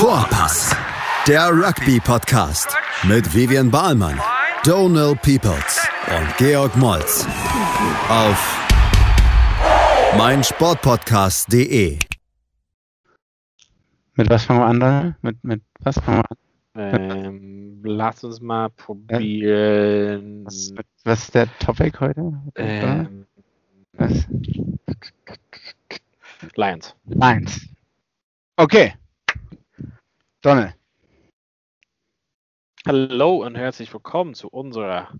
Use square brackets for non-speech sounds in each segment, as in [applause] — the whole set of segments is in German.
Vorpass, der Rugby-Podcast mit Vivian Bahlmann, Donal Peoples und Georg Moltz auf meinsportpodcast.de. Mit was fangen wir an? Mit, mit was fangen wir an? Ähm, lass uns mal probieren. Was, was ist der Topic heute? Ähm, Was? Lions. Eins. Okay. Donald. Hallo und herzlich willkommen zu unserer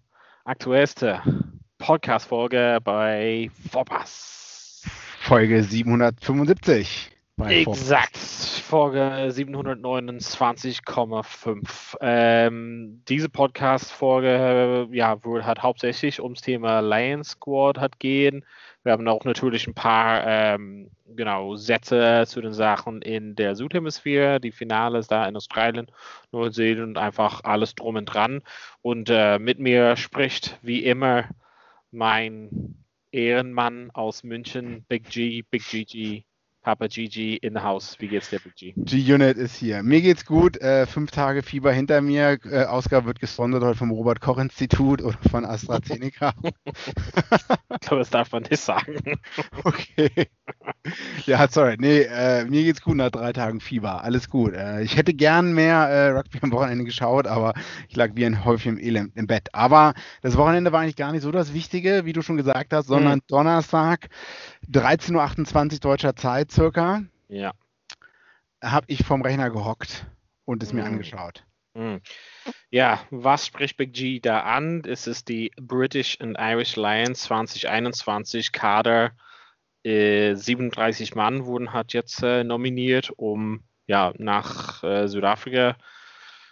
aktuellsten Podcast-Folge bei Vorpass. Folge 775. bei Exakt, Folge 729,5. Ähm, diese Podcast-Folge ja, wohl hat hauptsächlich ums Thema Lions Squad hat gehen. Wir haben auch natürlich ein paar ähm, genau, Sätze zu den Sachen in der Südhemisphäre, die Finale ist da in Australien, Neuseeland und einfach alles drum und dran. Und äh, mit mir spricht wie immer mein Ehrenmann aus München, Big G, Big GG, Papa GG in the house. Wie geht's dir, Big G? G-Unit ist hier. Mir geht's gut. Äh, fünf Tage Fieber hinter mir. Äh, Ausgabe wird gesponsert heute vom Robert-Koch-Institut oder von AstraZeneca. [laughs] Ich glaube, das darf man nicht sagen. [laughs] okay. Ja, sorry. Nee, äh, mir geht's gut nach drei Tagen Fieber. Alles gut. Äh, ich hätte gern mehr äh, Rugby am Wochenende geschaut, aber ich lag wie ein Häufchen Elend im Bett. Aber das Wochenende war eigentlich gar nicht so das Wichtige, wie du schon gesagt hast, sondern Donnerstag, 13.28 Uhr deutscher Zeit circa, Ja. habe ich vom Rechner gehockt und es mir Mhm. angeschaut. Hm. Ja, was spricht Big G da an? Es ist die British and Irish Lions 2021 Kader. Äh, 37 Mann wurden hat jetzt äh, nominiert, um ja nach äh, Südafrika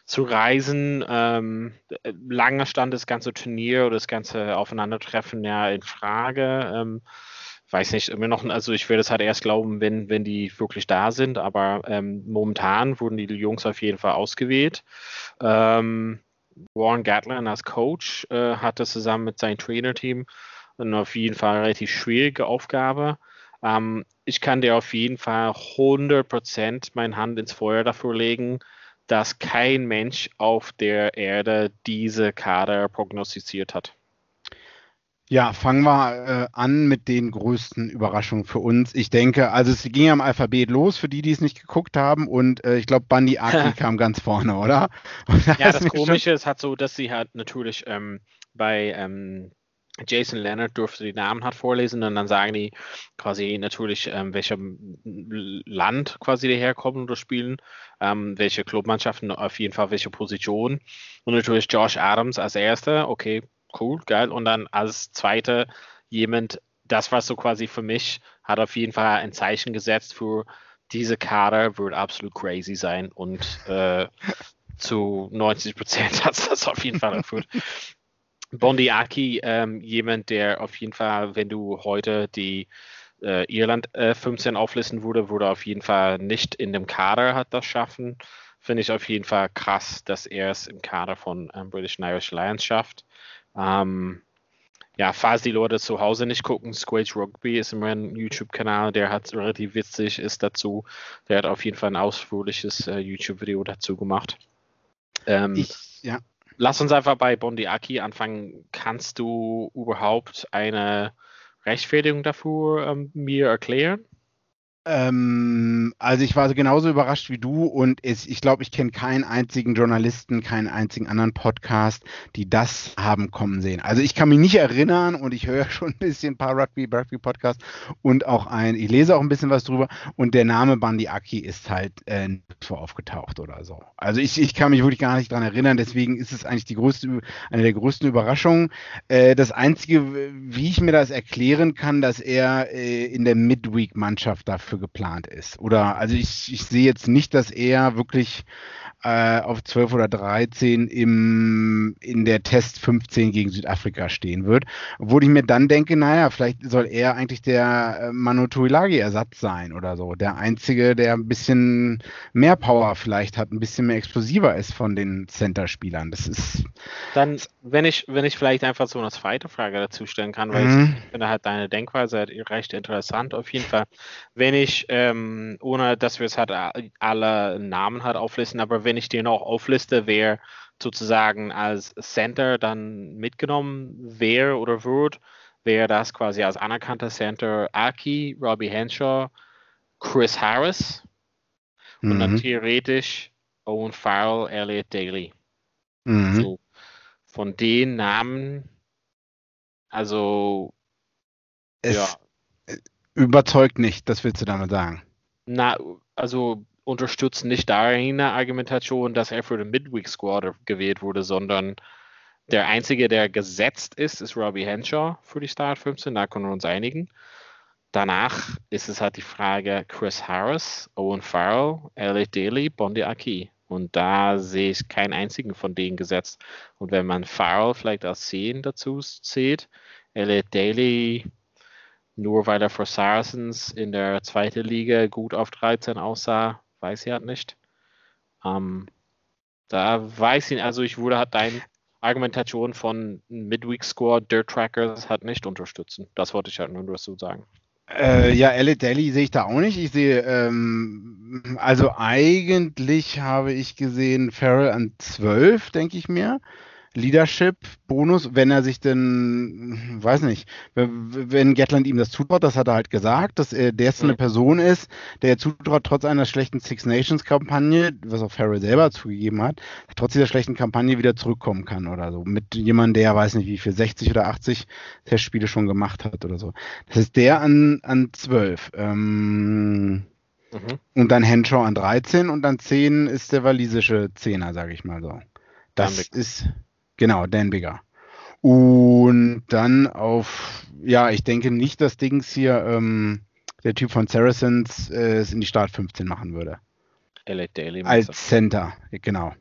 zu reisen. Ähm, äh, lange stand das ganze Turnier oder das ganze Aufeinandertreffen ja in Frage. Ähm, weiß nicht, immer noch, also ich werde es halt erst glauben, wenn, wenn die wirklich da sind, aber ähm, momentan wurden die Jungs auf jeden Fall ausgewählt. Ähm, Warren Gatlin als Coach äh, hatte zusammen mit seinem Trainerteam eine auf jeden Fall relativ schwierige Aufgabe. Ähm, ich kann dir auf jeden Fall 100% meine Hand ins Feuer dafür legen, dass kein Mensch auf der Erde diese Kader prognostiziert hat. Ja, fangen wir äh, an mit den größten Überraschungen für uns. Ich denke, also es ging ja im Alphabet los, für die, die es nicht geguckt haben. Und äh, ich glaube, Bundy Aki [laughs] kam ganz vorne, oder? [laughs] Da Ja, das Komische ist halt so, dass sie halt natürlich ähm, bei ähm, Jason Leonard durfte die Namen halt vorlesen und dann sagen die quasi natürlich, ähm, welchem Land quasi die herkommen oder spielen, ähm, welche Clubmannschaften auf jeden Fall welche Position und natürlich Josh Adams als erster, okay, cool, geil und dann als zweiter jemand, das war so quasi für mich, hat auf jeden Fall ein Zeichen gesetzt für diese Kader wird absolut crazy sein und äh, [laughs] zu 90 Prozent hat es das auf jeden Fall erfüllt. Bondi Aki, ähm, jemand, der auf jeden Fall, wenn du heute die äh, Irland äh, 15 auflisten würde, würde auf jeden Fall nicht in dem Kader hat das schaffen. Finde ich auf jeden Fall krass, dass er es im Kader von ähm, British and Irish Lions schafft. Ähm, ja, falls die Leute zu Hause nicht gucken, Squage Rugby ist immer ein YouTube-Kanal, der hat relativ witzig ist dazu. Der hat auf jeden Fall ein ausführliches äh, YouTube-Video dazu gemacht. Ähm, Ich, ja. Lass uns einfach bei Bondi Aki anfangen. Kannst du überhaupt eine Rechtfertigung dafür ähm, mir erklären? Ähm, also ich war so genauso überrascht wie du und es, ich glaube, ich kenne keinen einzigen Journalisten, keinen einzigen anderen Podcast, die das haben kommen sehen. Also ich kann mich nicht erinnern und ich höre [laughs] schon ein bisschen ein paar Rugby, Rugby Podcasts und auch ein, ich lese auch ein bisschen was drüber und der Name Bandi Aki ist halt äh, nirgendwo aufgetaucht oder so. Also ich, ich kann mich wirklich gar nicht dran erinnern, deswegen ist es eigentlich die größte, eine der größten Überraschungen. Äh, das Einzige, wie ich mir das erklären kann, dass er äh, in der Midweek-Mannschaft dafür geplant ist. Oder also ich, ich sehe jetzt nicht, dass er wirklich äh, auf 12 oder 13 im, in der Test 15 gegen Südafrika stehen wird. Obwohl ich mir dann denke, naja, vielleicht soll er eigentlich der äh, Manu Tuilagi-Ersatz sein oder so. Der Einzige, der ein bisschen mehr Power vielleicht hat, ein bisschen mehr explosiver ist von den Center-Spielern. Das ist. Dann, wenn ich, wenn ich vielleicht einfach so eine zweite Frage dazu stellen kann, weil mhm. ich finde halt deine Denkweise recht interessant auf jeden Fall. Wenn ich, ähm, ohne dass wir es halt alle Namen halt auflisten, aber wenn ich dir noch aufliste, wer sozusagen als Center dann mitgenommen wäre oder wird, wäre das quasi als anerkannter Center Aki, Robbie Henshaw, Chris Harris mhm. und dann mhm. theoretisch Owen Farrell, Elliot Daly. Mhm. So, von den Namen, also es ja. Überzeugt nicht, das willst du damit sagen. Na, also unterstützen nicht deine Argumentation, dass er für den Midweek Squad gewählt wurde, sondern der einzige, der gesetzt ist, ist Robbie Henshaw für die Start 15. Da können wir uns einigen. Danach ist es halt die Frage Chris Harris, Owen Farrell, Elliot Daly, Bondi Aki. Und da sehe ich keinen einzigen von denen gesetzt. Und wenn man Farrell vielleicht als 10 dazu zählt, Elliot Daly nur weil er für Saracens in der zweiten Liga gut auf 13 aussah, weiß ich halt nicht. Ähm, da weiß ich, also ich würde halt deine Argumentation von Midweek Score Dirt Trackers halt nicht unterstützen. Das wollte ich halt nur dazu sagen. Äh, ja, Elliot Daly sehe ich da auch nicht. Ich sehe, ähm, also eigentlich habe ich gesehen Farrell an 12, denke ich mir. Leadership-Bonus, wenn er sich denn, weiß nicht, wenn Gatland ihm das zutraut, das hat er halt gesagt, dass er der eine mhm. Person ist, der zutraut, trotz einer schlechten Six Nations-Kampagne, was auch Farrell selber zugegeben hat, trotz dieser schlechten Kampagne wieder zurückkommen kann oder so. Mit jemandem, der, weiß nicht, wie viel, 60 oder 80 Testspiele schon gemacht hat oder so. Das ist der an, an 12. Ähm, Mhm. Und dann Henshaw an 13 und dann 10 ist der walisische Zehner, sage ich mal so. Das ist, Genau, Dan Bigger. Und dann auf, ja, ich denke nicht, dass Dings hier ähm, der Typ von Saracens äh, es in die Start 15 machen würde. Daily Als Center, genau.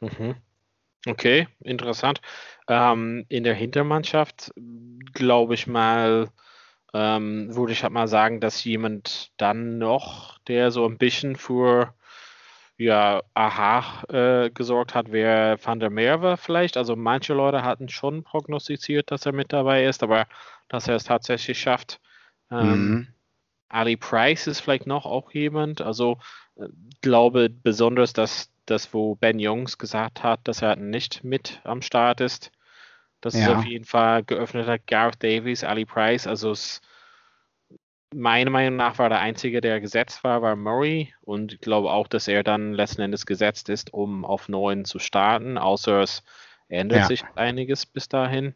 Mhm. Okay, interessant. Ähm, in der Hintermannschaft glaube ich mal, ähm, würde ich halt mal sagen, dass jemand dann noch, der so ein bisschen für ja, aha äh, gesorgt hat, wer Van der Merwe vielleicht. Also manche Leute hatten schon prognostiziert, dass er mit dabei ist, aber dass er es tatsächlich schafft. Ähm, mhm. Ali Price ist vielleicht noch auch jemand. Also äh, glaube besonders, dass das, wo Ben Jungs gesagt hat, dass er nicht mit am Start ist. Das ja. ist auf jeden Fall geöffnet hat. Gareth Davies, Ali Price. Also es meiner Meinung nach war der Einzige, der gesetzt war, war Murray und ich glaube auch, dass er dann letzten Endes gesetzt ist, um auf neun zu starten, außer es ändert ja. sich einiges bis dahin.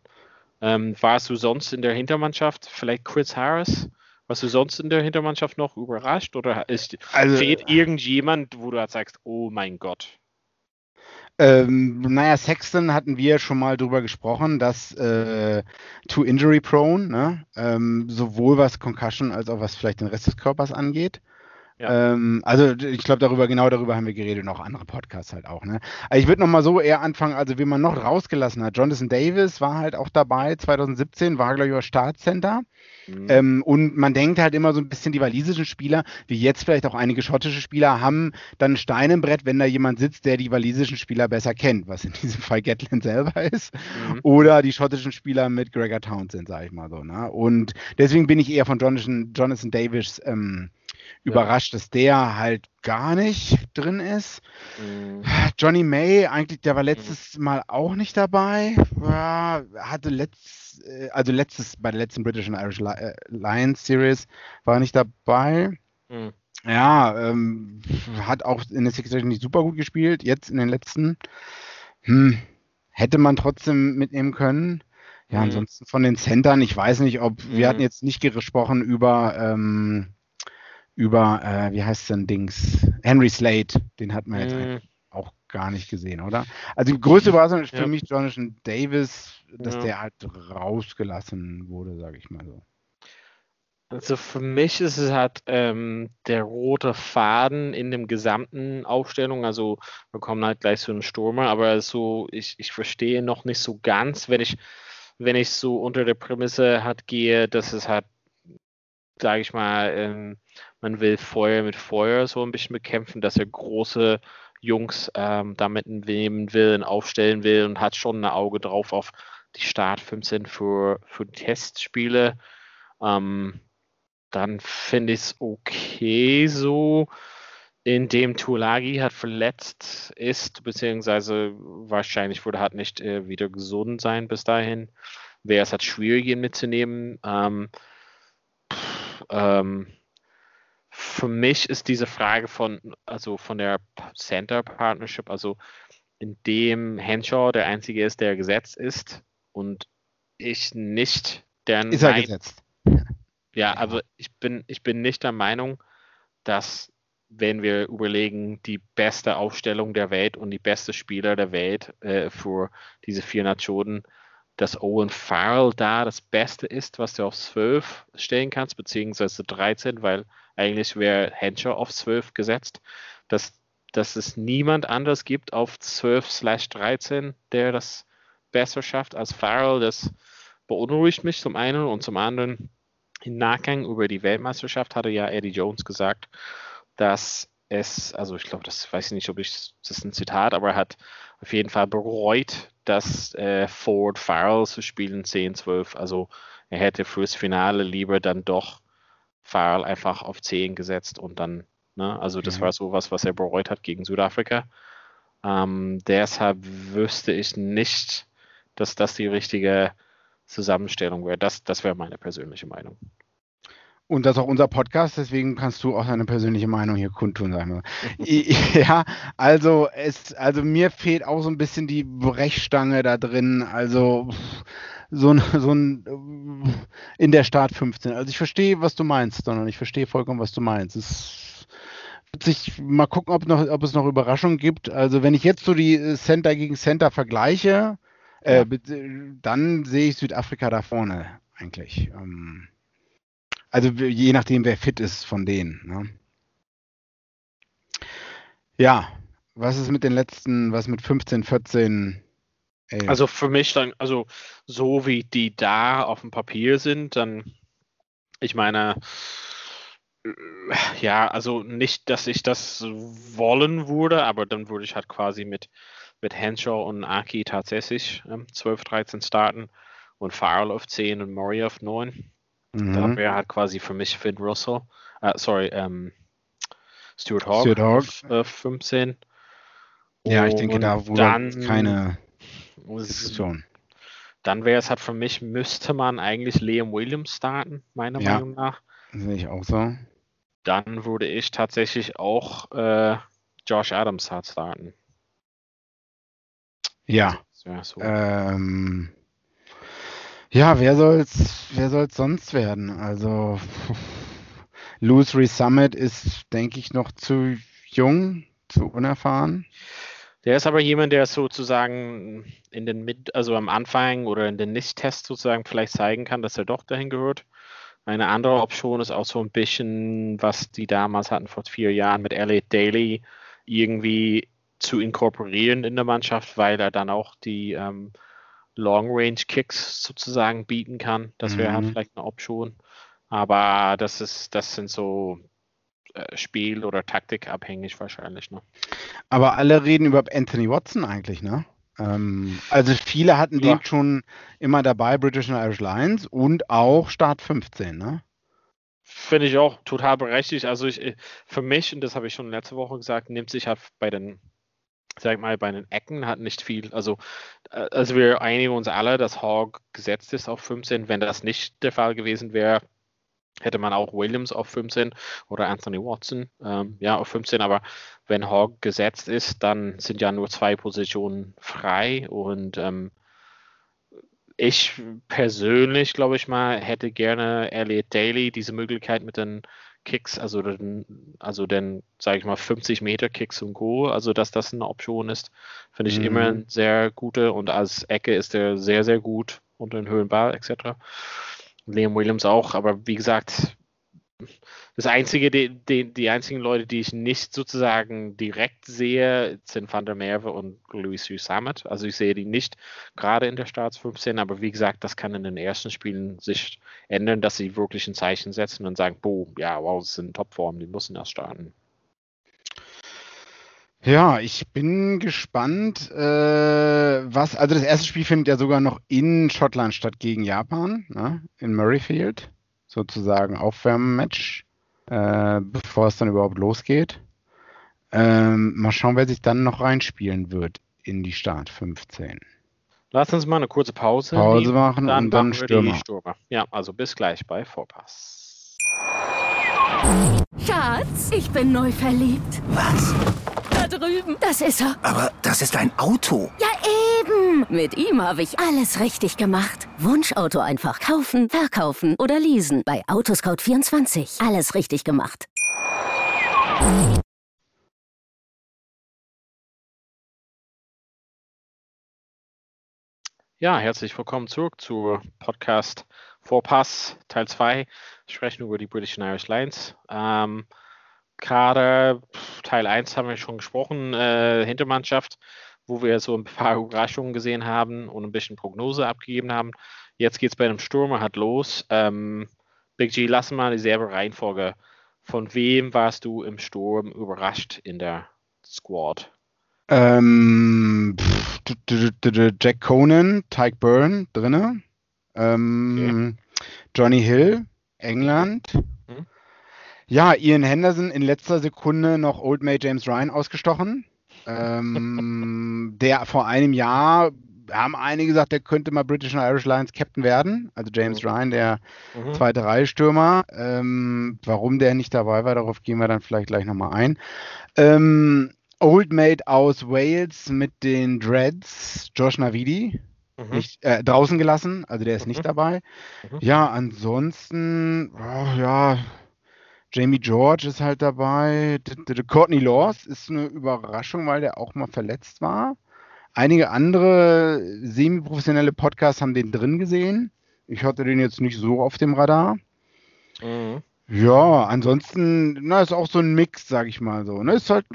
Ähm, warst du sonst in der Hintermannschaft, vielleicht Chris Harris? Warst du sonst in der Hintermannschaft noch überrascht oder ist, also, fehlt irgendjemand, wo du halt sagst, oh mein Gott? Ähm, naja, Sexton hatten wir schon mal drüber gesprochen, dass äh, too injury prone, ne? ähm, sowohl was Concussion als auch was vielleicht den Rest des Körpers angeht. Ja. Ähm, also ich glaube, darüber, genau darüber haben wir geredet, noch andere Podcasts halt auch. Ne? Also ich würde nochmal so eher anfangen, also wie man noch rausgelassen hat. Jonathan Davis war halt auch dabei, 2017, war, glaube ich, über Startcenter. Mhm. Ähm, und man denkt halt immer so ein bisschen, die walisischen Spieler, wie jetzt vielleicht auch einige schottische Spieler, haben dann Stein im Brett, wenn da jemand sitzt, der die walisischen Spieler besser kennt, was in diesem [laughs] Fall Gatland selber ist. Mhm. Oder die schottischen Spieler mit Gregor Townsend, sage ich mal so. Ne? Und deswegen bin ich eher von Jonathan, Jonathan Davis ähm, überrascht, dass der halt gar nicht drin ist. Mhm. Johnny May, eigentlich, der war letztes mhm. Mal auch nicht dabei. Ja, hatte letzt, äh, also letztes, bei der letzten British and Irish äh, Lions Series war nicht dabei. Mhm. Ja, ähm, hat auch in der Six Nation nicht super gut gespielt. Jetzt in den letzten hm, hätte man trotzdem mitnehmen können. Ja, mhm. ansonsten von den Centern, ich weiß nicht, ob wir hatten mhm. jetzt nicht gesprochen über ähm, über, äh, wie heißt denn Dings? Henry Slade, den hat man jetzt mm. auch gar nicht gesehen, oder? Also die größte Überraschung ist ja. für mich Jonathan Davis, dass ja. der halt rausgelassen wurde, sage ich mal so. Also für mich ist es halt ähm, der rote Faden in dem gesamten Aufstellung. Also wir kommen halt gleich zu einem Stürmer, aber so, ich, ich verstehe noch nicht so ganz, wenn ich, wenn ich so unter der Prämisse halt gehe, dass es halt, sage ich mal, ähm, man will Feuer mit Feuer so ein bisschen bekämpfen, dass er große Jungs ähm, damit nehmen will, aufstellen will und hat schon ein Auge drauf auf die Start 15 für, für Testspiele. Ähm, dann finde ich es okay so, indem Tulagi hat verletzt ist, beziehungsweise wahrscheinlich würde halt nicht äh, wieder gesund sein bis dahin. Wäre es halt schwierig, ihn mitzunehmen. Ähm, ähm, für mich ist diese Frage von, also von der Center Partnership, also in dem Henshaw der einzige ist, der gesetzt ist und ich nicht der Ist er gesetzt? Ja, aber ich bin, ich bin nicht der Meinung, dass wenn wir überlegen, die beste Aufstellung der Welt und die beste Spieler der Welt äh, für diese vier Nationen, dass Owen Farrell da das Beste ist, was du auf 12 stellen kannst, beziehungsweise 13, weil eigentlich wäre Henshaw auf 12 gesetzt, dass, dass es niemand anders gibt auf 12 slash 13, der das besser schafft als Farrell. Das beunruhigt mich zum einen und zum anderen im Nachgang über die Weltmeisterschaft hatte ja Eddie Jones gesagt, dass es, also ich glaube, das weiß ich nicht, ob ich, das ist ein Zitat, aber er hat auf jeden Fall bereut, dass äh, Ford Farrell zu spielen 10, 12. Also er hätte fürs Finale lieber dann doch Farrell einfach auf 10 gesetzt und dann, ne, also das mhm. war sowas, was er bereut hat gegen Südafrika. Ähm, deshalb wüsste ich nicht, dass das die richtige Zusammenstellung wäre. Das, das wäre meine persönliche Meinung. Und das ist auch unser Podcast, deswegen kannst du auch deine persönliche Meinung hier kundtun, sagen [laughs] [laughs] ja, also es, also mir fehlt auch so ein bisschen die Brechstange da drin. Also so ein, so ein in der Start 15. Also ich verstehe, was du meinst, sondern ich verstehe vollkommen, was du meinst. Es wird sich mal gucken, ob, noch, ob es noch Überraschungen gibt. Also wenn ich jetzt so die Center gegen Center vergleiche, äh, dann sehe ich Südafrika da vorne eigentlich. Ähm, also je nachdem, wer fit ist von denen. Ne? Ja, was ist mit den letzten, was mit 15, 14? Ey. Also für mich dann, also so wie die da auf dem Papier sind, dann, ich meine, ja, also nicht, dass ich das wollen würde, aber dann würde ich halt quasi mit mit Henshaw und Aki tatsächlich ähm, 12, 13 starten und Farrell auf 10 und Murray auf 9. Mhm. Da wäre halt quasi für mich Finn Russell, äh, sorry, ähm, Stuart Hawk, Stuart Hawk. Auf, äh, 15. Ja, ich denke, da wurde dann, keine Diskussion. Dann wäre es halt für mich, müsste man eigentlich Liam Williams starten, meiner ja, Meinung nach. Sehe ich auch so. Dann würde ich tatsächlich auch äh, Josh Adams halt starten. Ja. Ja, so. ähm, ja, wer soll's, wer soll's sonst werden? Also Louis Resummit ist, denke ich, noch zu jung, zu unerfahren. Der ist aber jemand, der sozusagen in den Mit, also am Anfang oder in den Nicht-Tests sozusagen vielleicht zeigen kann, dass er doch dahin gehört. Eine andere Option ist auch so ein bisschen, was die damals hatten vor vier Jahren mit Elliot Daly, irgendwie zu inkorporieren in der Mannschaft, weil er dann auch die ähm, Long-Range-Kicks sozusagen bieten kann. Das wäre halt mhm. vielleicht eine Option. Aber das ist, das sind so äh, Spiel- oder Taktikabhängig wahrscheinlich. Ne? Aber alle reden über Anthony Watson eigentlich, ne? Ähm, also viele hatten ja. den schon immer dabei, British and Irish Lions und auch Start 15, ne? Finde ich auch total berechtigt. Also ich, für mich, und das habe ich schon letzte Woche gesagt, nimmt sich halt bei den sag mal, bei den Ecken hat nicht viel. Also, äh, also wir einigen uns alle, dass Hogg gesetzt ist auf 15. Wenn das nicht der Fall gewesen wäre, hätte man auch Williams auf 15 oder Anthony Watson ähm, ja auf 15. Aber wenn Hogg gesetzt ist, dann sind ja nur zwei Positionen frei und ähm, ich persönlich, glaube ich mal, hätte gerne Elliot Daly diese Möglichkeit mit den Kicks, also den, also den, sage ich mal, 50 Meter Kicks und Go, also dass das eine Option ist, finde ich mhm. immer sehr gute und als Ecke ist er sehr, sehr gut unter den Höhenball etc. Liam Williams auch, aber wie gesagt, das einzige, die, die, die, einzigen Leute, die ich nicht sozusagen direkt sehe, sind Van der Merwe und Louis Summit. Also ich sehe die nicht gerade in der Starts 15, aber wie gesagt, das kann in den ersten Spielen sich ändern, dass sie wirklich ein Zeichen setzen und sagen, boom, ja, wow, das sind Topformen, die müssen erst starten. Ja, ich bin gespannt, äh, was, also das erste Spiel findet ja sogar noch in Schottland statt gegen Japan, ne, in Murrayfield, sozusagen Aufwärmmatch, äh, bevor es dann überhaupt losgeht. Ähm, mal schauen, wer sich dann noch reinspielen wird in die Start 15. Lass uns mal eine kurze Pause, Pause nehmen, machen dann und dann Stürmer. Stürmer. Ja, also bis gleich bei Vorpass. Schatz, ich bin neu verliebt. Was? Da drüben. Das ist er. Aber das ist ein Auto. Mit ihm habe ich alles richtig gemacht. Wunschauto einfach kaufen, verkaufen oder leasen. Bei Autoscout24. Alles richtig gemacht. Ja, herzlich willkommen zurück zu Podcast Vorpass Teil 2. Sprechen über die British and Irish Lions. Ähm, Kader, Teil 1 haben wir schon gesprochen, äh, Hintermannschaft, wo wir so ein paar Überraschungen gesehen haben und ein bisschen Prognose abgegeben haben. Jetzt geht es bei einem Stürmer halt los. Ähm, Big G, lass mal dieselbe Reihenfolge. Von wem warst du im Sturm überrascht in der Squad? Ähm, pff, Jack Conan, Tyke Byrne drinne. Ähm, okay. Johnny Hill, England. Hm? Ja, Ian Henderson in letzter Sekunde noch Old Mate James Ryan ausgestochen. Ähm, der vor einem Jahr haben einige gesagt, der könnte mal British and Irish Lions Captain werden. Also James mhm. Ryan, der mhm. zweite Reihe Stürmer. Ähm, warum der nicht dabei war, darauf gehen wir dann vielleicht gleich nochmal ein. Ähm, Old Mate aus Wales mit den Dreads, Josh Navidi. Mhm. Nicht, äh, draußen gelassen, also der ist nicht mhm. dabei. Mhm. Ja, ansonsten, oh, ja, Jamie George ist halt dabei. Courtney Laws ist eine Überraschung, weil der auch mal verletzt war. Einige andere semi-professionelle Podcasts haben den drin gesehen. Ich hatte den jetzt nicht so auf dem Radar. Mhm. Ja, ansonsten, na, ist auch so ein Mix, sag ich mal so. Ne? Ist halt,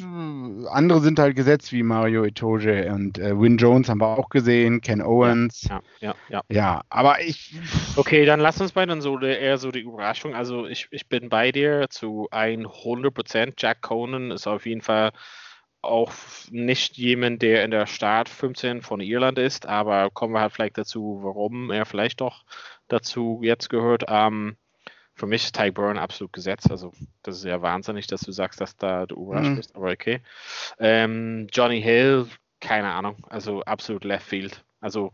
andere sind halt gesetzt wie Mario Itoje und äh, Win Jones haben wir auch gesehen, Ken Owens. Ja, ja, ja. Ja, aber ich. Okay, dann lass uns bei dann so eher so die Überraschung. Also ich, ich bin bei dir zu 100%. Jack Conan ist auf jeden Fall auch nicht jemand, der in der Start 15 von Irland ist, aber kommen wir halt vielleicht dazu, warum er vielleicht doch dazu jetzt gehört. Ähm, für mich ist Ty Burn absolut gesetzt. Also, das ist ja wahnsinnig, dass du sagst, dass da du überrascht mhm. bist, aber okay. Ähm, Johnny Hill, keine Ahnung. Also, absolut Left Field. Also,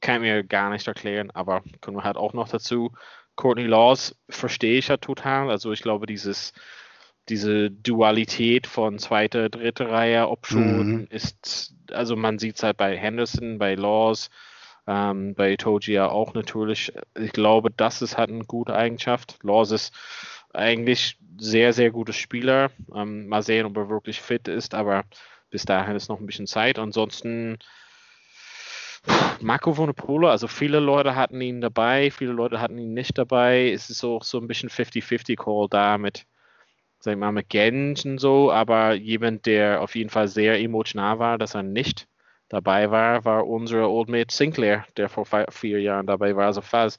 kann ich mir gar nicht erklären, aber kommen wir halt auch noch dazu. Courtney Laws verstehe ich ja total. Also, ich glaube, dieses diese Dualität von zweiter, dritter Reihe Option mhm. ist, also man sieht es halt bei Henderson, bei Laws, ähm, bei Toji ja auch natürlich. Ich glaube, das ist halt eine gute Eigenschaft. Laws ist eigentlich sehr, sehr guter Spieler. Ähm, mal sehen, ob er wirklich fit ist, aber bis dahin ist noch ein bisschen Zeit. Ansonsten Marco Vonopolo, also viele Leute hatten ihn dabei, viele Leute hatten ihn nicht dabei. Es ist auch so ein bisschen 50-50-Call da mit, sag ich mal, mit Gensch und so, aber jemand, der auf jeden Fall sehr emotional war, dass er nicht dabei war, war unser Old Mate Sinclair, der vor vier Jahren dabei war. Also falls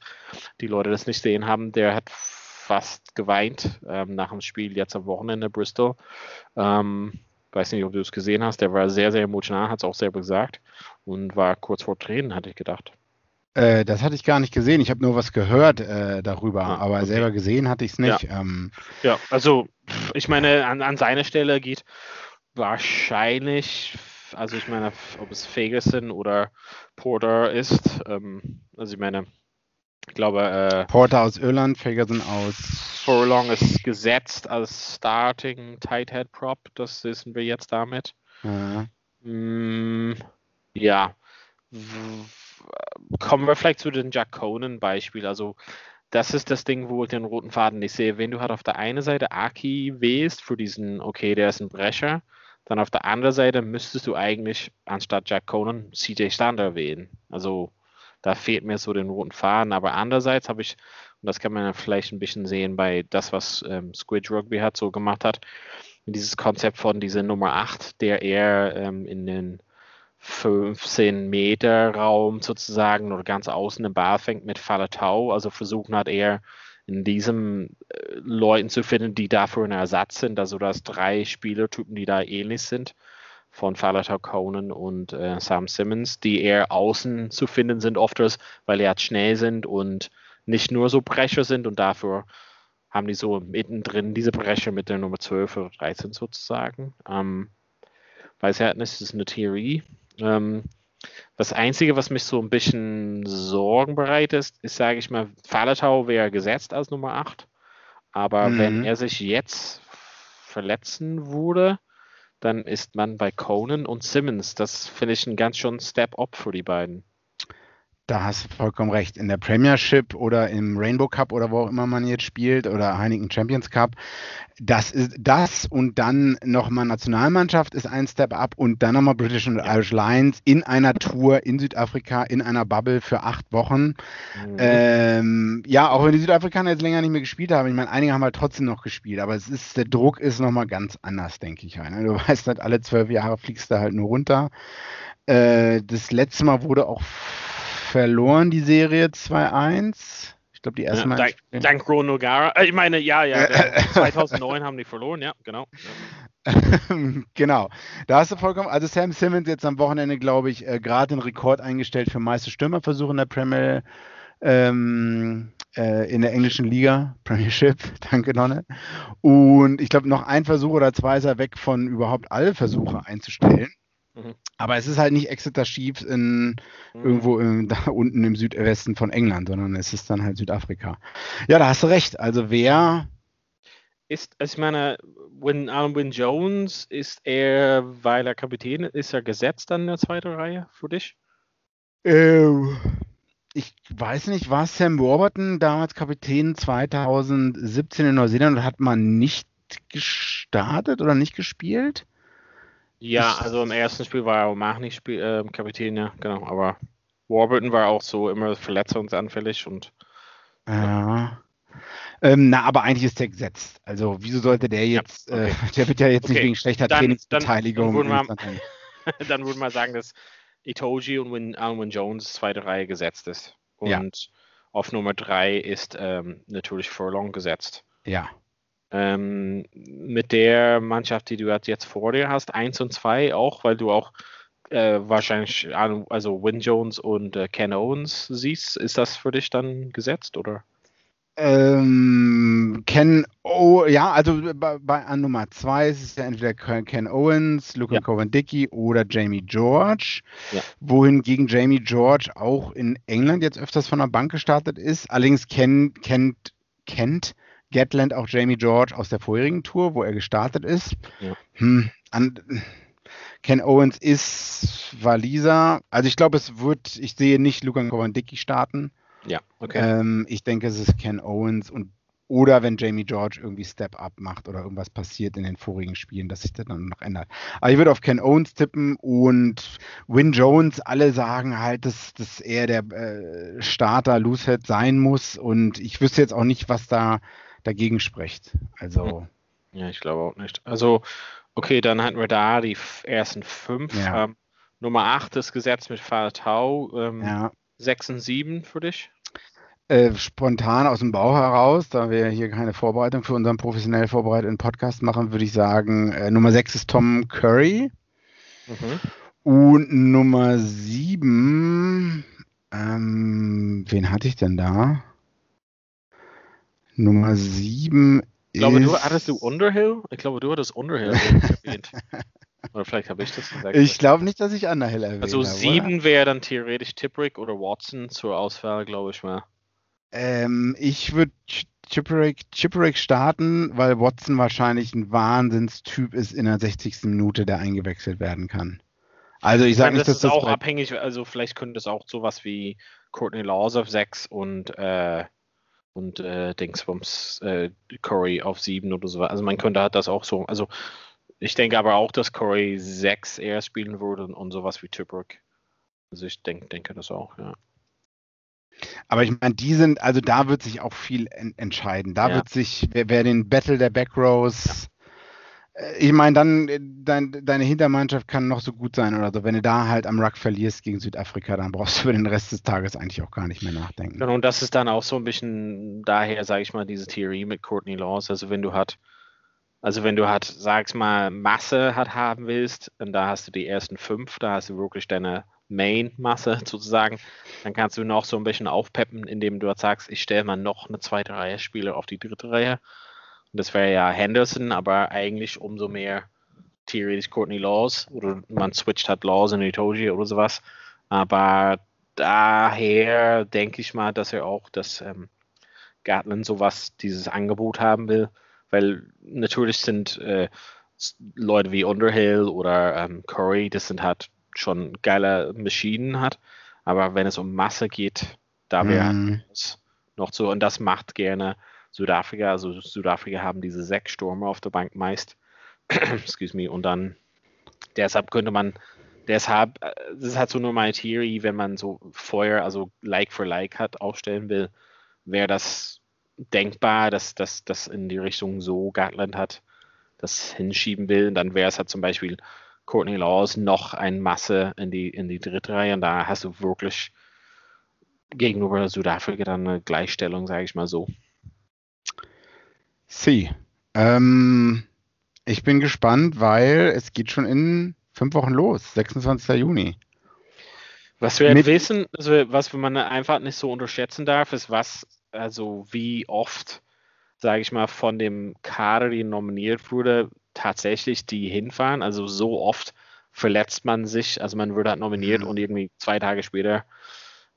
die Leute das nicht sehen haben, der hat fast geweint ähm, nach dem Spiel jetzt am Wochenende Bristol. Ähm, weiß nicht, ob du es gesehen hast. Der war sehr, sehr emotional, hat es auch selber gesagt und war kurz vor Tränen, hatte ich gedacht. Äh, das hatte ich gar nicht gesehen. Ich habe nur was gehört äh, darüber, ah, aber okay. selber gesehen hatte ich es nicht. Ja. Ähm, ja. also ich meine, an, an seiner Stelle geht wahrscheinlich also ich meine, ob es Ferguson oder Porter ist. Ähm, also ich meine, ich glaube. Äh, Porter aus Irland, Ferguson aus. Furlong ist gesetzt als Starting Tight Head Prop. Das wissen wir jetzt damit. Ja. Mm, ja. Kommen wir vielleicht zu den Jack Conan Beispiel. Also das ist das Ding, wo ich den roten Faden nicht sehe. Wenn du halt auf der einen Seite Aki wählst für diesen, okay, der ist ein Brecher, dann auf der anderen Seite müsstest du eigentlich anstatt Jack Conan CJ Stander wählen. Also da fehlt mir so den roten Faden. Aber andererseits habe ich Und das kann man vielleicht ein bisschen sehen bei das, was ähm, Squid Rugby hat so gemacht hat. Dieses Konzept von dieser Nummer 8, der eher ähm, in den 15 Meter Raum sozusagen oder ganz außen im Ball fängt mit Falatau. Also versuchen hat er in diesem äh, Leuten zu finden, die dafür ein Ersatz sind. Also das drei Spielertypen, die da ähnlich sind von Falatau Conan und äh, Sam Simmons, die eher außen zu finden sind, oft weil er schnell sind und nicht nur so Brecher sind und dafür haben die so mittendrin diese Brecher mit der Nummer 12 oder 13 sozusagen. Ähm, weiß ja nicht, das ist eine Theorie. Ähm, das Einzige, was mich so ein bisschen Sorgen bereitet, ist, sage ich mal, Falatau wäre gesetzt als Nummer 8. Aber mhm. wenn er sich jetzt verletzen würde, dann ist man bei Conan und Simmons. Das finde ich ein ganz schön Step-up für die beiden. Da hast du vollkommen recht. In der Premiership oder im Rainbow Cup oder wo auch immer man jetzt spielt oder Heineken Champions Cup, das ist das und dann nochmal Nationalmannschaft ist ein Step up und dann nochmal British und Irish Lions in einer Tour in Südafrika in einer Bubble für acht Wochen. Mhm. Ähm, ja, auch wenn die Südafrikaner jetzt länger nicht mehr gespielt haben, ich meine, einige haben halt trotzdem noch gespielt, aber es ist, der Druck ist nochmal ganz anders, denke ich. Halt, ne? Du [laughs] weißt halt, alle zwölf Jahre fliegst du halt nur runter. Äh, das letzte Mal wurde auch verloren, die Serie 2-1. Ich glaube, die erste ja, Mal. Dank, dank Ron Nogara. Äh, ich meine, ja, ja. 2009 haben die verloren, ja, genau. [laughs] genau. Da hast du vollkommen. Also, Sam Simmons jetzt am Wochenende, glaube ich, äh, gerade den Rekord eingestellt für meiste Stürmerversuche in der Premier. Ähm, äh, in der englischen Liga, [laughs] Premiership, [laughs] danke Nonne. Und ich glaube, noch ein Versuch oder zwei ist er weg von überhaupt alle Versuche einzustellen. Mhm. Aber es ist halt nicht Exeter Chiefs in, mhm. irgendwo im, da unten im Südwesten von England, sondern es ist dann halt Südafrika. Ja, da hast du recht. Also wer ist, also ich meine, Win, Alan Win Jones, ist er, weil er Kapitän ist, ist er gesetzt dann in der zweiten Reihe für dich? Ähm, ich weiß nicht, war Sam Warburton damals Kapitän 2017 in Neuseeland und hat man nicht gestartet oder nicht gespielt? Ja, also im ersten Spiel war er auch Mach nicht Spiel, äh, Kapitän, ja, genau. Aber Warburton war auch so immer verletzungsanfällig und. Ja. ja. Ähm, na, aber eigentlich ist der gesetzt. Also, wieso sollte der jetzt, ja, okay. äh, [laughs] der wird ja jetzt okay. nicht wegen schlechter dann, Trainingsbeteiligung. Dann, [laughs] dann, würden wir, dann würden wir sagen, dass Itoji und Win, Alwin Jones zweite Reihe gesetzt ist. Und ja. auf Nummer drei ist ähm, natürlich Furlong gesetzt. Ja. Ähm, mit der Mannschaft, die du jetzt vor dir hast, 1 und 2 auch, weil du auch äh, wahrscheinlich also Win Jones und äh, Ken Owens siehst, ist das für dich dann gesetzt oder? Ähm, Ken O, ja, also bei, bei an Nummer 2 ist es ja entweder Ken Owens, Luca ja. Cowan Dickey oder Jamie George. Ja. Wohingegen Jamie George auch in England jetzt öfters von der Bank gestartet ist. Allerdings kennt, kennt, kennt Gatland auch Jamie George aus der vorherigen Tour, wo er gestartet ist. Ja. Hm, an, Ken Owens ist Waliser. Also ich glaube, es wird, ich sehe nicht Lukan Kowandicki starten. Ja, okay. Ähm, ich denke, es ist Ken Owens und oder wenn Jamie George irgendwie Step-Up macht oder irgendwas passiert in den vorigen Spielen, dass sich das dann noch ändert. Aber ich würde auf Ken Owens tippen und Win Jones, alle sagen halt, dass, dass er der äh, Starter Loosehead sein muss und ich wüsste jetzt auch nicht, was da dagegen spricht. Also. Ja, ich glaube auch nicht. Also, okay, dann hatten wir da die ersten fünf. Ja. Ähm, Nummer 8 ist gesetzt mit Fahrtau. Ähm, ja. 6 und 7 für dich? Äh, spontan aus dem Bauch heraus, da wir hier keine Vorbereitung für unseren professionell vorbereiteten Podcast machen, würde ich sagen, äh, Nummer 6 ist Tom Curry. Mhm. Und Nummer 7, ähm, wen hatte ich denn da? Nummer 7 ich glaube, du hattest du Underhill? Ich glaube, du hattest Underhill [laughs] erwähnt. Oder vielleicht habe ich das gesagt. Ich glaube nicht, dass ich Underhill erwähnt Also 7 wäre dann theoretisch Tipperick oder Watson zur Auswahl, glaube ich mal. Ähm, ich würde Chipperick, Chipperick starten, weil Watson wahrscheinlich ein Wahnsinnstyp ist in der 60. Minute, der eingewechselt werden kann. Also ich sage nicht, das dass ist das auch abhängig, also vielleicht könnte es auch sowas wie Courtney Laws auf 6 und äh, und äh, Dingsbums äh, Corey auf 7 oder so. Also man könnte halt das auch so, also ich denke aber auch, dass Corey 6 eher spielen würde und, und sowas wie Tipperick. Also ich denk, denke das auch, ja. Aber ich meine, die sind, also da wird sich auch viel en entscheiden. Da Ja. wird sich, wer, wer den Battle der Backrows, ich meine, dann äh, dein, deine Hintermannschaft kann noch so gut sein oder so. Wenn du da halt am Ruck verlierst gegen Südafrika, dann brauchst du über den Rest des Tages eigentlich auch gar nicht mehr nachdenken. Genau, und das ist dann auch so ein bisschen daher, sage ich mal, diese Theorie mit Courtney Laws. Also wenn du hat, also wenn du halt, sag's mal, Masse hat haben willst, und da hast du die ersten fünf, da hast du wirklich deine Main-Masse [laughs] sozusagen, dann kannst du noch so ein bisschen aufpeppen, indem du halt sagst, ich stelle mal noch eine zweite Reihe Spieler auf die dritte Reihe. Und das wäre ja Henderson, aber eigentlich umso mehr theoretisch Courtney Laws oder man switcht halt Laws in Itoji oder sowas. Aber daher denke ich mal, dass er auch das ähm, Gatland sowas, dieses Angebot haben will, weil natürlich sind äh, Leute wie Underhill oder ähm, Curry, das sind halt schon geile Maschinen hat, aber wenn es um Masse geht, da wäre Mhm. es noch so und das macht gerne Südafrika, also Südafrika haben diese sechs Stürmer auf der Bank meist, [clears throat] excuse me, und dann deshalb könnte man deshalb, äh, das ist halt so nur meine Theorie, wenn man so Feuer, also Like for Like hat, aufstellen will, wäre das denkbar, dass das in die Richtung so Gatland hat, das hinschieben will. Dann wäre es halt zum Beispiel Courtney Laws noch ein Masse in die, in die dritte Reihe und da hast du wirklich gegenüber Südafrika dann eine Gleichstellung, sage ich mal so. Sie. Ähm, ich bin gespannt, weil es geht schon in fünf Wochen los, 26. Juni. Was wir Mit- wissen, also was man einfach nicht so unterschätzen darf, ist was, also wie oft, sage ich mal, von dem Kader, die nominiert wurde, tatsächlich die hinfahren. Also so oft verletzt man sich, also man wird halt nominiert Mhm. und irgendwie zwei Tage später,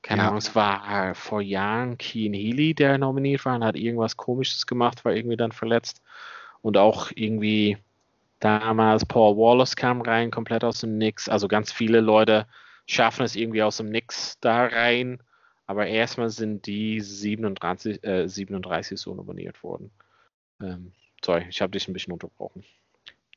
keine Ja. Ahnung, es war äh, vor Jahren Keen Healy, der nominiert war und hat irgendwas Komisches gemacht, war irgendwie dann verletzt. Und auch irgendwie damals Paul Wallace kam rein, komplett aus dem Nix. Also ganz viele Leute schaffen es irgendwie aus dem Nix da rein. Aber erstmal sind die 37, äh, 37 so nominiert worden. Ähm, sorry, ich habe dich ein bisschen unterbrochen.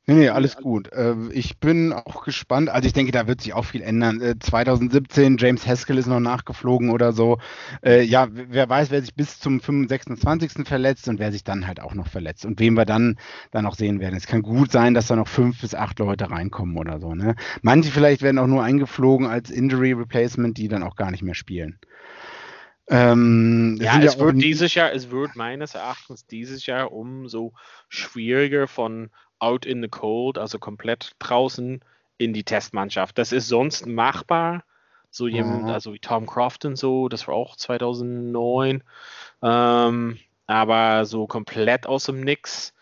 Nee, nee, alles gut. Äh, ich bin auch gespannt. Also ich denke, da wird sich auch viel ändern. Äh, 2017, James Haskell ist noch nachgeflogen oder so. Äh, ja, wer weiß, wer sich bis zum 25. verletzt und wer sich dann halt auch noch verletzt und wem wir dann, dann noch sehen werden. Es kann gut sein, dass da noch fünf bis acht Leute reinkommen oder so. Ne? Manche vielleicht werden auch nur eingeflogen als Injury Replacement, die dann auch gar nicht mehr spielen. Ähm, Ja, es auch wird dieses Jahr, es wird meines Erachtens dieses Jahr umso schwieriger von out in the cold, also komplett draußen in die Testmannschaft. Das ist sonst machbar. So jemand, Mhm. also wie Tom Crofton so, das war auch 2009. Ähm, aber so komplett aus dem Nix,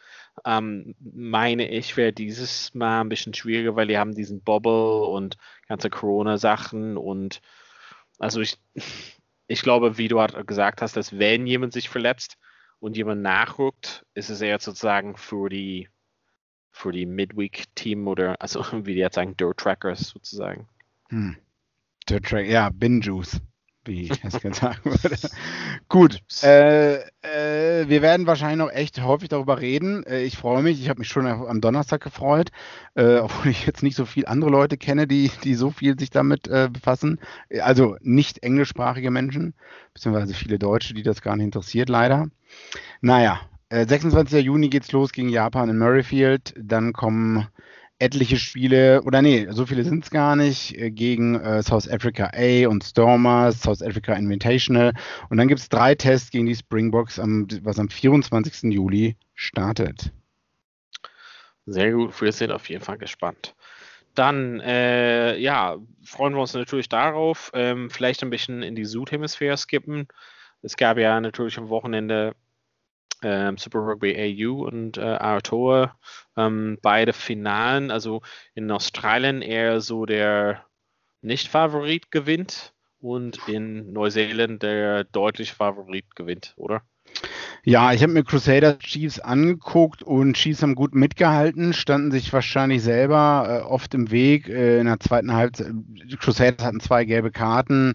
ähm, meine ich, wäre dieses Mal ein bisschen schwieriger, weil die haben diesen Bobble und ganze Corona-Sachen und also ich, ich glaube, wie du halt gesagt hast, dass wenn jemand sich verletzt und jemand nachrückt, ist es eher sozusagen für die für die Midweek-Team oder also [laughs] wie die jetzt sagen, Dirt Trackers sozusagen. Hm. Der Track, ja, Bin Juice, wie Haskell sagen würde. Gut, äh, äh, wir werden wahrscheinlich noch echt häufig darüber reden. Äh, ich freue mich, ich habe mich schon am Donnerstag gefreut, äh, obwohl ich jetzt nicht so viele andere Leute kenne, die, die so viel sich damit äh, befassen. Also nicht englischsprachige Menschen, beziehungsweise viele Deutsche, die das gar nicht interessiert, leider. Naja, äh, 26. Juni geht's los gegen Japan in Murrayfield. Dann kommen etliche Spiele, oder nee, so viele sind es gar nicht, äh, gegen äh, South Africa A und Stormers, South Africa Invitational. Und dann gibt es drei Tests gegen die Springboks, am, was am 24. Juli startet. Sehr gut, wir sind auf jeden Fall gespannt. Dann, äh, ja, freuen wir uns natürlich darauf, ähm, vielleicht ein bisschen in die Südhemisphäre skippen. Es gab ja natürlich am Wochenende ähm, Super Rugby AU und äh, Aotearoa, ähm, beide Finalen. Also in Australien eher so der Nicht-Favorit gewinnt und in Neuseeland der deutlich Favorit gewinnt, oder? Ja, ich habe mir Crusaders Chiefs angeguckt und Chiefs haben gut mitgehalten, standen sich wahrscheinlich selber äh, oft im Weg. Äh, in der zweiten Halbzeit, Crusaders hatten zwei gelbe Karten,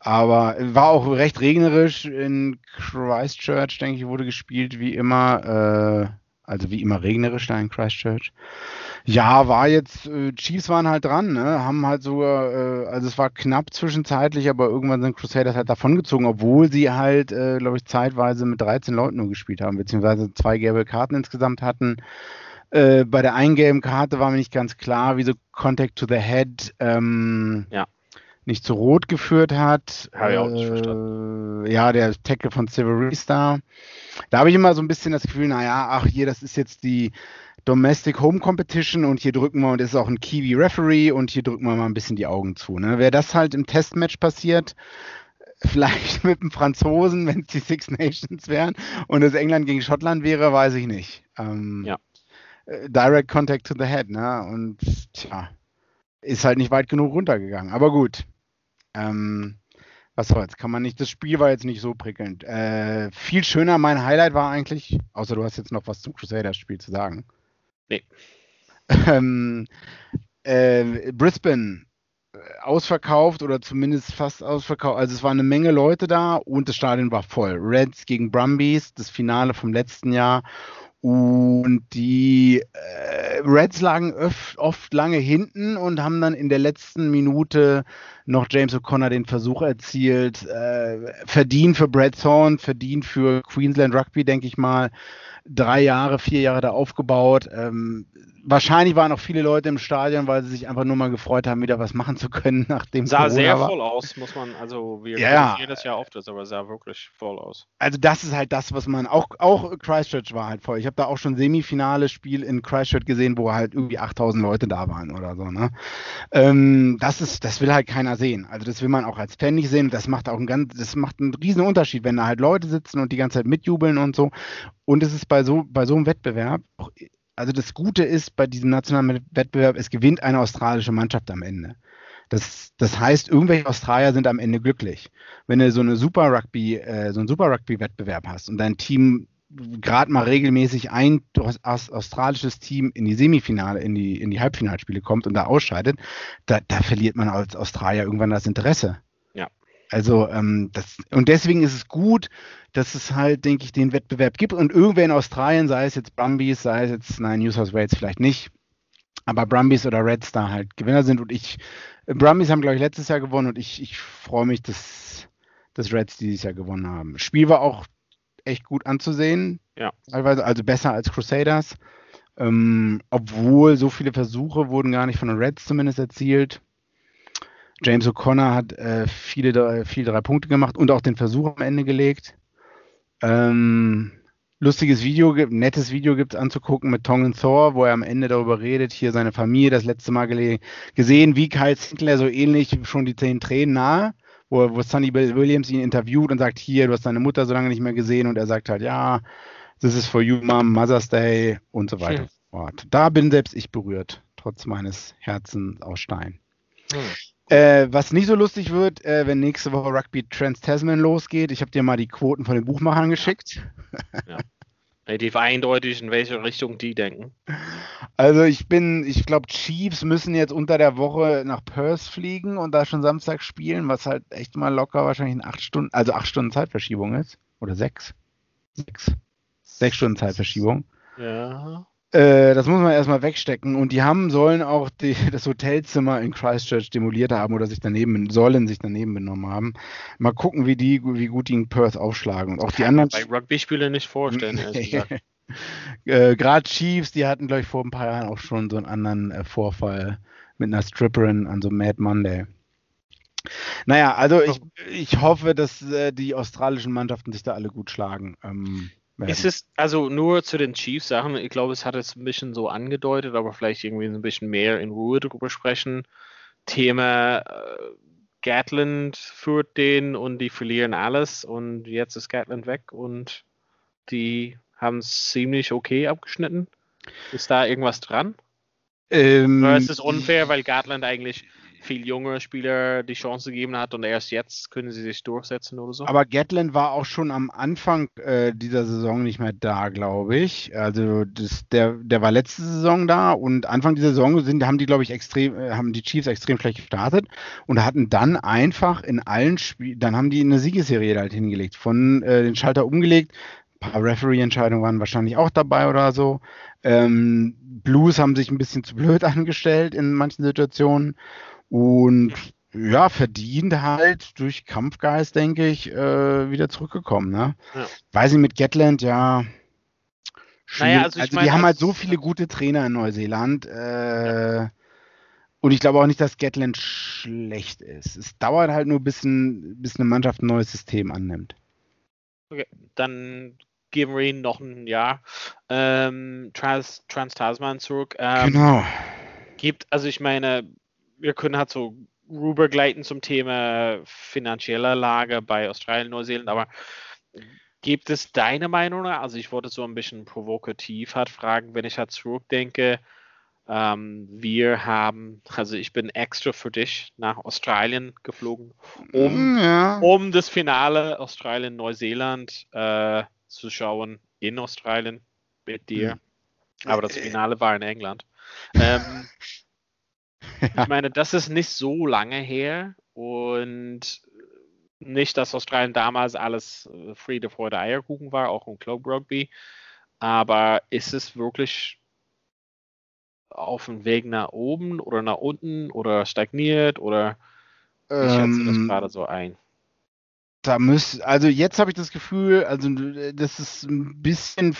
aber war auch recht regnerisch. In Christchurch, denke ich, wurde gespielt wie immer. Äh, also wie immer regnerisch da in Christchurch. Ja, war jetzt, äh, Chiefs waren halt dran, ne? haben halt sogar, äh, also es war knapp zwischenzeitlich, aber irgendwann sind Crusaders halt davongezogen, obwohl sie halt, äh, glaube ich, zeitweise mit 13 Leuten nur gespielt haben, beziehungsweise zwei gelbe Karten insgesamt hatten. Äh, bei der einen Karte war mir nicht ganz klar, wieso Contact to the Head ähm, ja. Nicht zu Rot geführt hat. Habe ich auch nicht verstanden. Äh, ja, der Tackle von Silvery Star. Da habe ich immer so ein bisschen das Gefühl, naja, ach hier, das ist jetzt die Domestic Home Competition und hier drücken wir, und es ist auch ein Kiwi Referee und hier drücken wir mal ein bisschen die Augen zu. Ne? Wäre das halt im Testmatch passiert, [laughs] vielleicht mit dem Franzosen, wenn es die Six Nations wären und es England gegen Schottland wäre, weiß ich nicht. Ähm, ja. Äh, Direct Contact to the Head, ne? Und tja, ist halt nicht weit genug runtergegangen. Aber gut. Ähm, was soll's, kann man nicht. Das Spiel war jetzt nicht so prickelnd. Äh, viel schöner, mein Highlight war eigentlich, außer du hast jetzt noch was zum Crusaders-Spiel zu sagen. Nee. [laughs] Ähm, äh, Brisbane äh, ausverkauft oder zumindest fast ausverkauft. Also es waren eine Menge Leute da und das Stadion war voll. Reds gegen Brumbies, das Finale vom letzten Jahr. Und die äh, Reds lagen öf, oft lange hinten und haben dann in der letzten Minute noch James O'Connor den Versuch erzielt. Äh, verdient für Brad Thorne, verdient für Queensland Rugby, denke ich mal drei Jahre, vier Jahre da aufgebaut. Ähm, wahrscheinlich waren auch viele Leute im Stadion, weil sie sich einfach nur mal gefreut haben, wieder was machen zu können, [laughs] nachdem sah Corona sehr war. voll aus, muss man, also wir ja, jedes Jahr oft ist, aber sah wirklich voll aus. Also das ist halt das, was man auch auch Christchurch war halt voll. Ich habe da auch schon Semifinale Spiel in Christchurch gesehen, wo halt irgendwie 8000 Leute da waren oder so. Ne? Ähm, das ist, das will halt keiner sehen. Also das will man auch als Fan nicht sehen. Das macht auch einen ganz, das macht einen riesen Unterschied, wenn da halt Leute sitzen und die ganze Zeit mitjubeln und so. Und es ist bei so bei so einem Wettbewerb also das Gute ist bei diesem nationalen Wettbewerb, es gewinnt eine australische Mannschaft am Ende. Das, das heißt, irgendwelche Australier sind am Ende glücklich. Wenn du so eine Super Rugby, äh, so einen Super Rugby-Wettbewerb hast und dein Team gerade mal regelmäßig ein australisches Team in die Semifinale, in die, in die Halbfinalspiele kommt und da ausscheidet, da, da verliert man als Australier irgendwann das Interesse. Also ähm, das, und deswegen ist es gut, dass es halt, denke ich, den Wettbewerb gibt. Und irgendwer in Australien, sei es jetzt Brumbies, sei es jetzt, nein, New South Wales vielleicht nicht, aber Brumbies oder Reds da halt Gewinner sind. Und ich, Brumbies haben, glaube ich, letztes Jahr gewonnen und ich, ich freue mich, dass, dass Reds dieses Jahr gewonnen haben. Spiel war auch echt gut anzusehen. Ja. Teilweise, also besser als Crusaders. Ähm, obwohl so viele Versuche wurden gar nicht von den Reds zumindest erzielt. James O'Connor hat äh, viele, viele drei Punkte gemacht und auch den Versuch am Ende gelegt. Ähm, lustiges Video, nettes Video gibt es anzugucken mit Tongan Thor, wo er am Ende darüber redet, hier seine Familie das letzte Mal gesehen, wie Kyle Sinclair so ähnlich schon die zehn Tränen nahe, wo, wo Sonny Williams ihn interviewt und sagt, hier, du hast deine Mutter so lange nicht mehr gesehen und er sagt halt, ja, this is for you, Mom, Mother's Day und so weiter. Hm. Da bin selbst ich berührt, trotz meines Herzens aus Stein. Hm. Äh, was nicht so lustig wird, äh, wenn nächste Woche Rugby Trans Tasman losgeht. Ich habe dir mal die Quoten von den Buchmachern geschickt. Ja. [laughs] Relativ eindeutig, in welche Richtung die denken. Also ich bin, ich glaube, Chiefs müssen jetzt unter der Woche nach Perth fliegen und da schon Samstag spielen, was halt echt mal locker wahrscheinlich in acht Stunden, also acht Stunden Zeitverschiebung ist. Oder sechs. Sechs. Sechs Stunden Zeitverschiebung. Ja. Äh, das muss man erstmal wegstecken. Und die haben, sollen auch die, [laughs] das Hotelzimmer in Christchurch demoliert haben oder sich daneben, sollen sich daneben benommen haben. Mal gucken, wie die, wie gut die in Perth aufschlagen. Und auch die anderen. Bei Rugby-Spiele nicht vorstellen, [laughs] äh, Gerade Chiefs, die hatten, glaube ich, vor ein paar Jahren auch schon so einen anderen äh, Vorfall mit einer Stripperin an so Mad Monday. Naja, also ich, ich hoffe, dass äh, die australischen Mannschaften sich da alle gut schlagen. Ähm, werden. Ist es, also nur zu den Chiefs-Sachen, ich glaube, es hat es ein bisschen so angedeutet, aber vielleicht irgendwie ein bisschen mehr in Ruhe drüber sprechen. Thema äh, Gatland führt den und die verlieren alles und jetzt ist Gatland weg und die haben es ziemlich okay abgeschnitten. Ist da irgendwas dran? Ähm, Oder ist es unfair, weil Gatland eigentlich viel junge Spieler die Chance gegeben hat und erst jetzt können sie sich durchsetzen oder so. Aber Gatland war auch schon am Anfang äh, dieser Saison nicht mehr da, glaube ich. Also das, der, der war letzte Saison da und Anfang dieser Saison sind, haben die, glaube ich, extrem, äh, haben die Chiefs extrem schlecht gestartet und hatten dann einfach in allen Spielen, dann haben die eine Siegesserie halt hingelegt, von äh, den Schalter umgelegt, ein paar Referee-Entscheidungen waren wahrscheinlich auch dabei oder so. Ähm, Blues haben sich ein bisschen zu blöd [laughs] angestellt in manchen Situationen und ja, verdient halt durch Kampfgeist, denke ich, äh, wieder zurückgekommen. Ne? Ja. Weiß ich mit Gatland, ja. Naja, also, also die haben halt so viele gute Trainer in Neuseeland. Äh, ja. Und ich glaube auch nicht, dass Gatland schlecht ist. Es dauert halt nur, bis, ein, bis eine Mannschaft ein neues System annimmt. Okay, dann geben wir ihnen noch ein Jahr. Ähm, Trans, Trans Tasman zurück. Ähm, genau. Gibt, also ich meine, wir können halt so rübergleiten zum Thema finanzieller Lage bei Australien, Neuseeland, aber gibt es deine Meinung? Also ich wollte so ein bisschen provokativ halt fragen, wenn ich halt zurückdenke, ähm, wir haben, also ich bin extra für dich nach Australien geflogen, um, ja. um das Finale Australien-Neuseeland äh, zu schauen in Australien mit dir. Mhm. Aber das Finale war in England. [laughs] Ähm, ja. [laughs] Ich meine, das ist nicht so lange her und nicht, dass Australien damals alles äh, Friede, Freude, Eierkuchen war, auch im Club Rugby. Aber ist es wirklich auf dem Weg nach oben oder nach unten oder stagniert oder ich schätze das ähm, gerade so ein? Da müsst, also jetzt habe ich das Gefühl, also dass es ein bisschen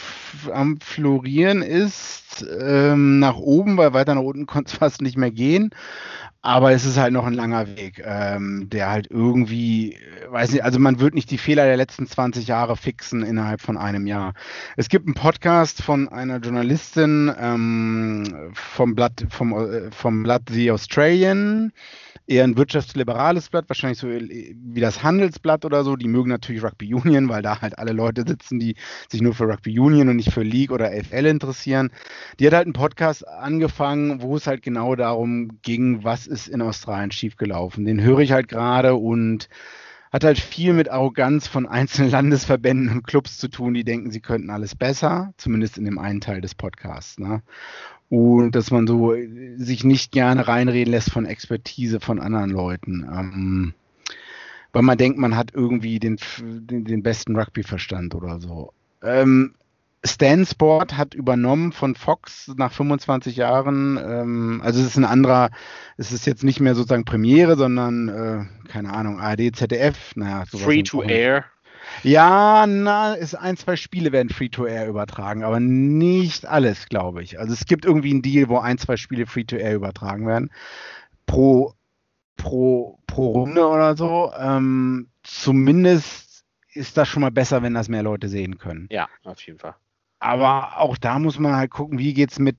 am Florieren ist, ähm, nach oben, weil weiter nach unten [laughs] konnte es fast nicht mehr gehen. Aber es ist halt noch ein langer Weg, ähm, der halt irgendwie, weiß nicht, also man wird nicht die Fehler der letzten 20 Jahre fixen innerhalb von einem Jahr. Es gibt einen Podcast von einer Journalistin ähm, vom Blatt, vom, äh, vom Blatt The Australian, eher ein wirtschaftsliberales Blatt, wahrscheinlich so wie das Handelsblatt oder so. Die mögen natürlich Rugby Union, weil da halt alle Leute sitzen, die sich nur für Rugby Union und nicht für League oder FL interessieren. Die hat halt einen Podcast angefangen, wo es halt genau darum ging, was ist in Australien schiefgelaufen. Den höre ich halt gerade und hat halt viel mit Arroganz von einzelnen [laughs] Landesverbänden und Clubs zu tun, die denken, sie könnten alles besser, zumindest in dem einen Teil des Podcasts. Ne? und dass man so äh, sich nicht gerne reinreden lässt von Expertise von anderen Leuten. Ähm, weil man denkt, man hat irgendwie den, den, den besten Rugby-Verstand oder so. Ähm, Stan Sport hat übernommen von Fox nach 25 Jahren. Ähm, also es ist ein anderer, es ist jetzt nicht mehr sozusagen Premiere, sondern äh, keine Ahnung, ARD, ZDF. Naja, Free to Air. Ja, na, ist ein, zwei Spiele werden Free-to-Air übertragen, aber nicht alles, glaube ich. Also es gibt irgendwie einen Deal, wo ein, zwei Spiele Free-to-Air übertragen werden. Pro, pro, pro Runde oder so. Ähm, zumindest ist das schon mal besser, wenn das mehr Leute sehen können. Ja, auf jeden Fall. Aber auch da muss man halt gucken, wie geht's mit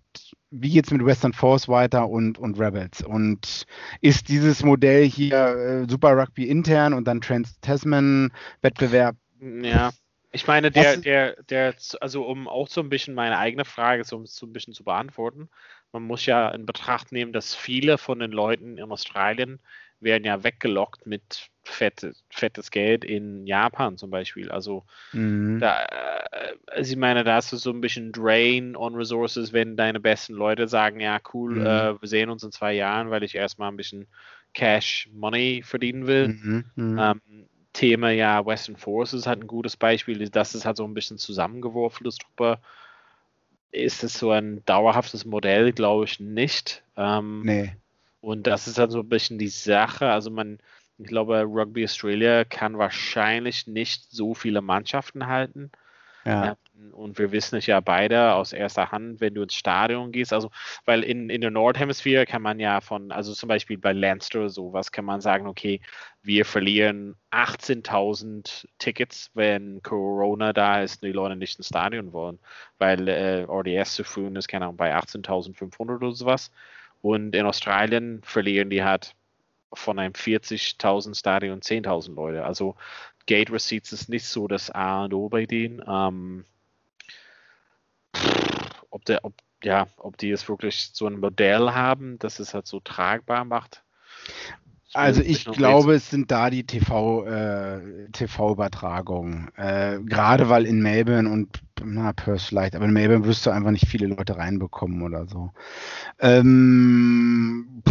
wie geht's mit Western Force weiter und, und Rebels? Und ist dieses Modell hier äh, Super Rugby intern und dann Trans-Tasman-Wettbewerb? Ja, ich meine, der, der, der, also um auch so ein bisschen meine eigene Frage so, so ein bisschen zu beantworten, man muss ja in Betracht nehmen, dass viele von den Leuten in Australien werden ja weggelockt mit fette, fettes Geld in Japan zum Beispiel. Also mhm. da, äh, also ich meine, da hast du so ein bisschen Drain on Resources, wenn deine besten Leute sagen, ja cool, mhm. äh, wir sehen uns in zwei Jahren, weil ich erstmal ein bisschen Cash Money verdienen will. Mhm. mhm. Ähm, Thema ja Western Forces hat ein gutes Beispiel, das ist halt so ein bisschen zusammengeworfenes Truppe. Ist es so ein dauerhaftes Modell, glaube ich nicht. Ähm, nee. Und das ist halt so ein bisschen die Sache. Also man, ich glaube, Rugby Australia kann wahrscheinlich nicht so viele Mannschaften halten. Ja. Und wir wissen es ja beide aus erster Hand, wenn du ins Stadion gehst, also weil in, in der Nordhemisphäre kann man ja von, also zum Beispiel bei Leinster sowas kann man sagen, okay, wir verlieren 18.000 Tickets, wenn Corona da ist und die Leute nicht ins Stadion wollen, weil äh, RDS zu früh ist, keine Ahnung, bei 18.500 oder sowas. Und in Australien verlieren die halt von einem 40.000 Stadion 10.000 Leute. Also Gate Receipts ist nicht so das A und O bei denen. Ähm, ob, der, ob, ja, ob die es wirklich so ein Modell haben, das es halt so tragbar macht. Also ich glaube, es sind da die TV, äh, TV-Übertragungen. Äh, Gerade weil in Melbourne und na, Perth vielleicht, aber in Melbourne wirst du einfach nicht viele Leute reinbekommen oder so. Ähm,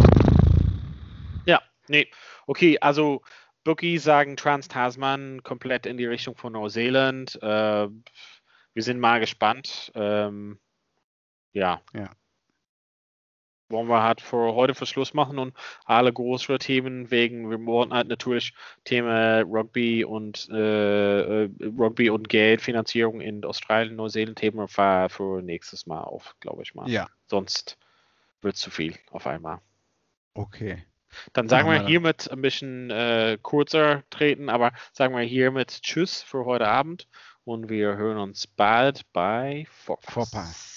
ja, nee. Okay, also Bookie sagen Trans-Tasman komplett in die Richtung von Neuseeland. Äh, wir sind mal gespannt. Ähm, ja. Ja. Wollen wir halt für heute für Schluss machen und alle größeren Themen wegen, wir wollen halt natürlich Thema Rugby und äh, äh, Rugby und Geldfinanzierung in Australien, Neuseeland Thema für, für nächstes Mal auf, glaube ich mal. Ja, Sonst wird es zu viel auf einmal. okay. Dann sagen wir hiermit ein bisschen äh, kurzer treten, aber sagen wir hiermit Tschüss für heute Abend und wir hören uns bald bei Vorpass. Vorpass.